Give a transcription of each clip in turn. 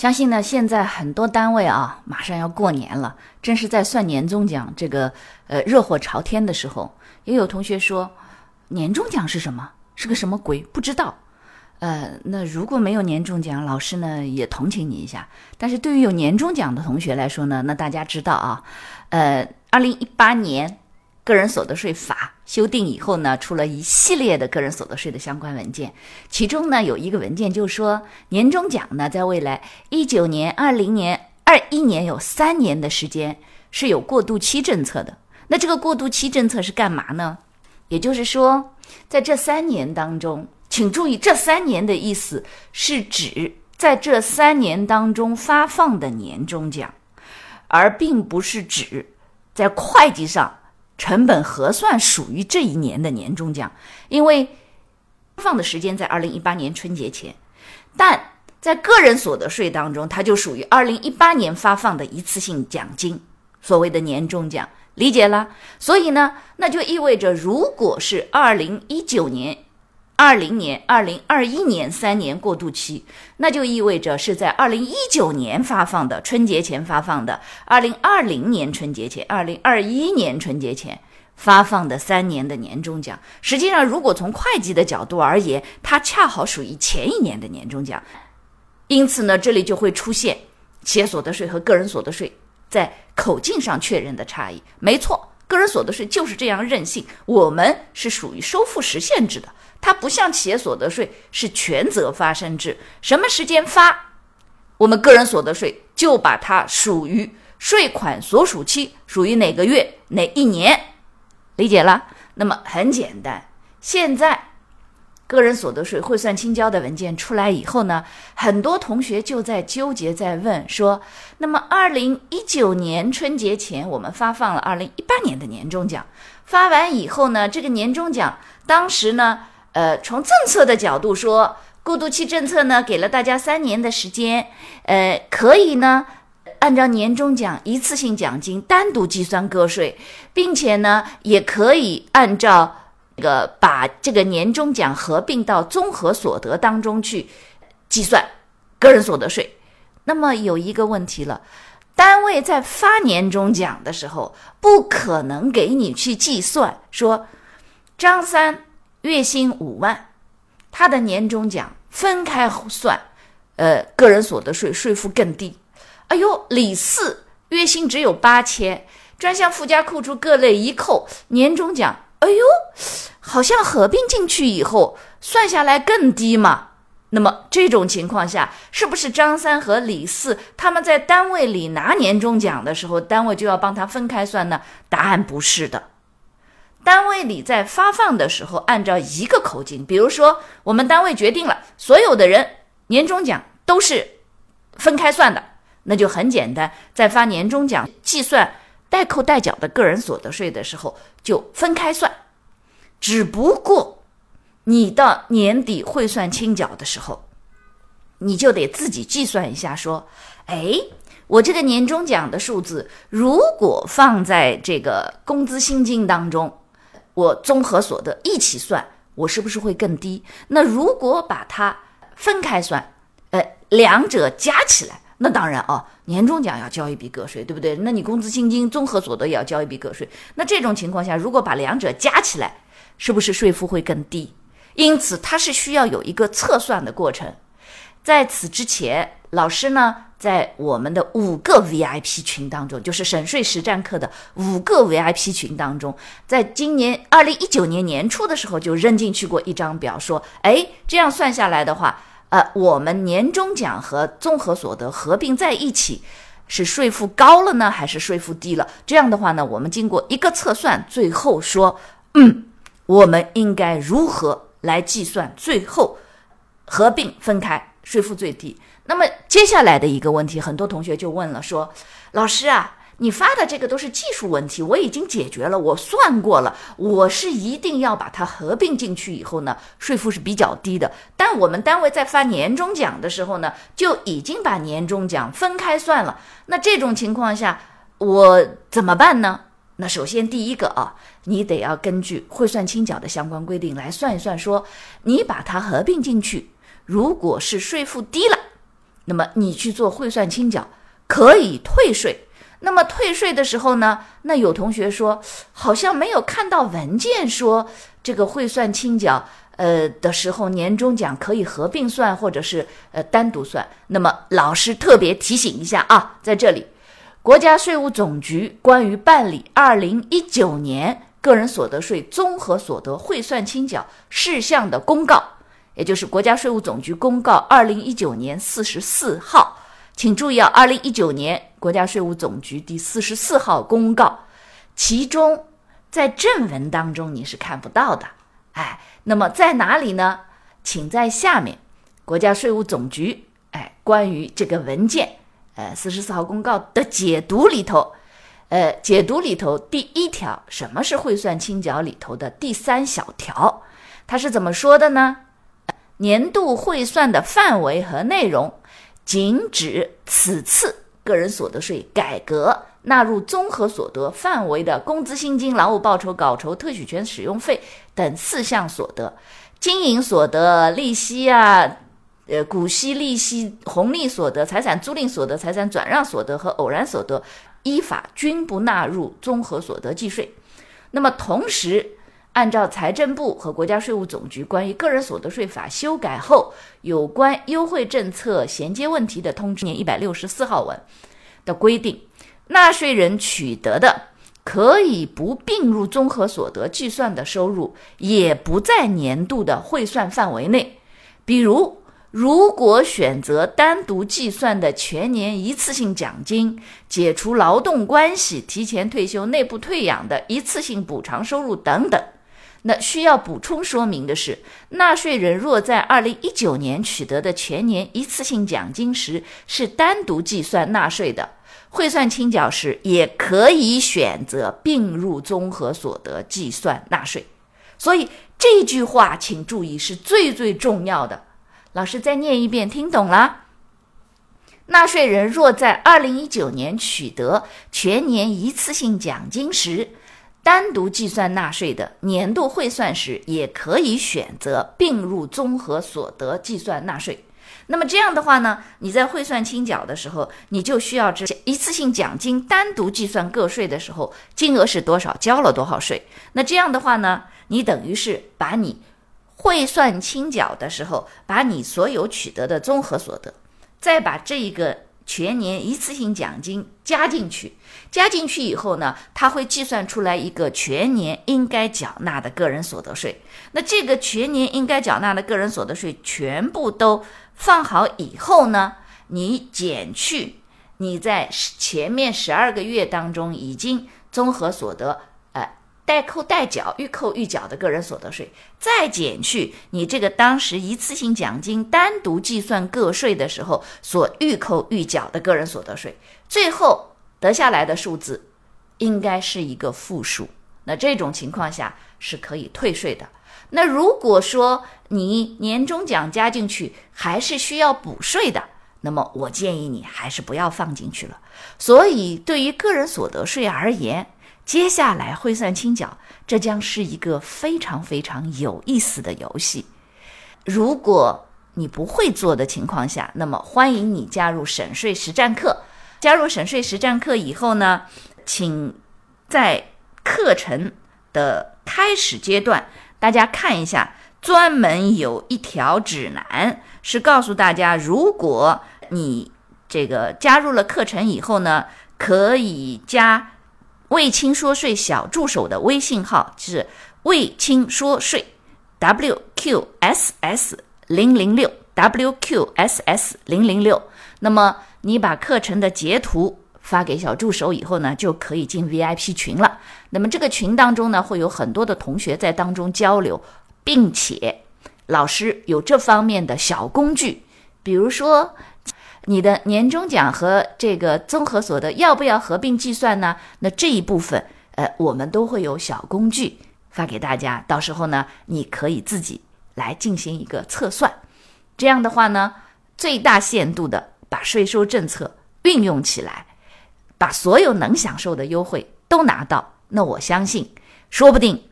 相信呢，现在很多单位啊，马上要过年了，正是在算年终奖这个呃热火朝天的时候。也有同学说，年终奖是什么？是个什么鬼？不知道。呃，那如果没有年终奖，老师呢也同情你一下。但是对于有年终奖的同学来说呢，那大家知道啊，呃，二零一八年。个人所得税法修订以后呢，出了一系列的个人所得税的相关文件，其中呢有一个文件就说，年终奖呢在未来一九年、二零年、二一年有三年的时间是有过渡期政策的。那这个过渡期政策是干嘛呢？也就是说，在这三年当中，请注意，这三年的意思是指在这三年当中发放的年终奖，而并不是指在会计上。成本核算属于这一年的年终奖，因为发放的时间在二零一八年春节前，但在个人所得税当中，它就属于二零一八年发放的一次性奖金，所谓的年终奖，理解了？所以呢，那就意味着，如果是二零一九年。二零年、二零二一年三年过渡期，那就意味着是在二零一九年发放的春节前发放的，二零二零年春节前、二零二一年春节前发放的三年的年终奖。实际上，如果从会计的角度而言，它恰好属于前一年的年终奖。因此呢，这里就会出现企业所得税和个人所得税在口径上确认的差异。没错，个人所得税就是这样任性，我们是属于收付实现制的。它不像企业所得税是全责发生制，什么时间发，我们个人所得税就把它属于税款所属期，属于哪个月哪一年，理解了？那么很简单，现在个人所得税汇算清交的文件出来以后呢，很多同学就在纠结，在问说，那么二零一九年春节前我们发放了二零一八年的年终奖，发完以后呢，这个年终奖当时呢？呃，从政策的角度说，过渡期政策呢，给了大家三年的时间，呃，可以呢，按照年终奖一次性奖金单独计算个税，并且呢，也可以按照个把这个年终奖合并到综合所得当中去计算个人所得税。那么有一个问题了，单位在发年终奖的时候，不可能给你去计算说张三。月薪五万，他的年终奖分开算，呃，个人所得税税负更低。哎呦，李四月薪只有八千，专项附加扣除各类一扣，年终奖，哎呦，好像合并进去以后算下来更低嘛。那么这种情况下，是不是张三和李四他们在单位里拿年终奖的时候，单位就要帮他分开算呢？答案不是的。单位里在发放的时候，按照一个口径，比如说我们单位决定了所有的人年终奖都是分开算的，那就很简单，在发年终奖计算代扣代缴的个人所得税的时候就分开算。只不过你到年底汇算清缴的时候，你就得自己计算一下，说，哎，我这个年终奖的数字如果放在这个工资薪金当中。我综合所得一起算，我是不是会更低？那如果把它分开算，呃，两者加起来，那当然哦，年终奖要交一笔个税，对不对？那你工资薪金综合所得也要交一笔个税。那这种情况下，如果把两者加起来，是不是税负会更低？因此，它是需要有一个测算的过程。在此之前，老师呢？在我们的五个 VIP 群当中，就是省税实战课的五个 VIP 群当中，在今年二零一九年年初的时候就扔进去过一张表，说，哎，这样算下来的话，呃，我们年终奖和综合所得合并在一起，是税负高了呢，还是税负低了？这样的话呢，我们经过一个测算，最后说，嗯，我们应该如何来计算最后合并分开税负最低？那么接下来的一个问题，很多同学就问了，说：“老师啊，你发的这个都是技术问题，我已经解决了，我算过了，我是一定要把它合并进去以后呢，税负是比较低的。但我们单位在发年终奖的时候呢，就已经把年终奖分开算了。那这种情况下，我怎么办呢？那首先第一个啊，你得要根据汇算清缴的相关规定来算一算，说你把它合并进去，如果是税负低了。”那么你去做汇算清缴可以退税，那么退税的时候呢？那有同学说好像没有看到文件说这个汇算清缴呃的时候年终奖可以合并算或者是呃单独算。那么老师特别提醒一下啊，在这里，国家税务总局关于办理二零一九年个人所得税综合所得汇算清缴事项的公告。也就是国家税务总局公告二零一九年四十四号，请注意啊，二零一九年国家税务总局第四十四号公告，其中在正文当中你是看不到的，哎，那么在哪里呢？请在下面国家税务总局哎关于这个文件，呃四十四号公告的解读里头，呃解读里头第一条，什么是汇算清缴里头的第三小条，它是怎么说的呢？年度汇算的范围和内容，仅指此次个人所得税改革纳入综合所得范围的工资薪金、劳务报酬、稿酬、特许权使用费等四项所得，经营所得、利息啊、呃股息、利息、红利所得、财产租赁所得、财产转让所得和偶然所得，依法均不纳入综合所得计税。那么同时。按照财政部和国家税务总局关于个人所得税法修改后有关优惠政策衔接问题的通知（年一百六十四号文）的规定，纳税人取得的可以不并入综合所得计算的收入，也不在年度的汇算范围内。比如，如果选择单独计算的全年一次性奖金、解除劳动关系、提前退休、内部退养的一次性补偿收入等等。那需要补充说明的是，纳税人若在二零一九年取得的全年一次性奖金时是单独计算纳税的，汇算清缴时也可以选择并入综合所得计算纳税。所以这句话请注意是最最重要的。老师再念一遍，听懂了？纳税人若在二零一九年取得全年一次性奖金时，单独计算纳税的年度汇算时，也可以选择并入综合所得计算纳税。那么这样的话呢，你在汇算清缴的时候，你就需要知一次性奖金单独计算个税的时候，金额是多少，交了多少税。那这样的话呢，你等于是把你汇算清缴的时候，把你所有取得的综合所得，再把这一个。全年一次性奖金加进去，加进去以后呢，它会计算出来一个全年应该缴纳的个人所得税。那这个全年应该缴纳的个人所得税全部都放好以后呢，你减去你在前面十二个月当中已经综合所得。代扣代缴、预扣预缴的个人所得税，再减去你这个当时一次性奖金单独计算个税的时候所预扣预缴的个人所得税，最后得下来的数字应该是一个负数。那这种情况下是可以退税的。那如果说你年终奖加进去还是需要补税的，那么我建议你还是不要放进去了。所以对于个人所得税而言，接下来汇算清缴，这将是一个非常非常有意思的游戏。如果你不会做的情况下，那么欢迎你加入省税实战课。加入省税实战课以后呢，请在课程的开始阶段，大家看一下，专门有一条指南，是告诉大家，如果你这个加入了课程以后呢，可以加。魏青说税小助手的微信号是魏青说税，WQSS 零零六 WQSS 零零六。那么你把课程的截图发给小助手以后呢，就可以进 VIP 群了。那么这个群当中呢，会有很多的同学在当中交流，并且老师有这方面的小工具，比如说你的年终奖和这个综合所得要不要合并计算呢？那这一部分，呃，我们都会有小工具发给大家，到时候呢，你可以自己来进行一个测算。这样的话呢，最大限度的把税收政策运用起来，把所有能享受的优惠都拿到。那我相信，说不定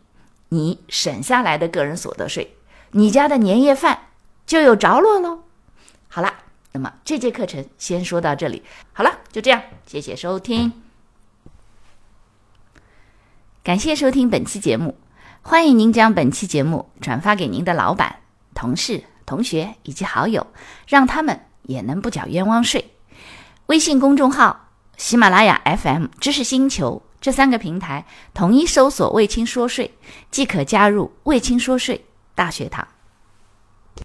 你省下来的个人所得税，你家的年夜饭就有着落喽。好了。那么这节课程先说到这里，好了，就这样，谢谢收听，感谢收听本期节目，欢迎您将本期节目转发给您的老板、同事、同学以及好友，让他们也能不缴冤枉税。微信公众号、喜马拉雅 FM、知识星球这三个平台统一搜索“卫青说税”，即可加入“卫青说税”大学堂。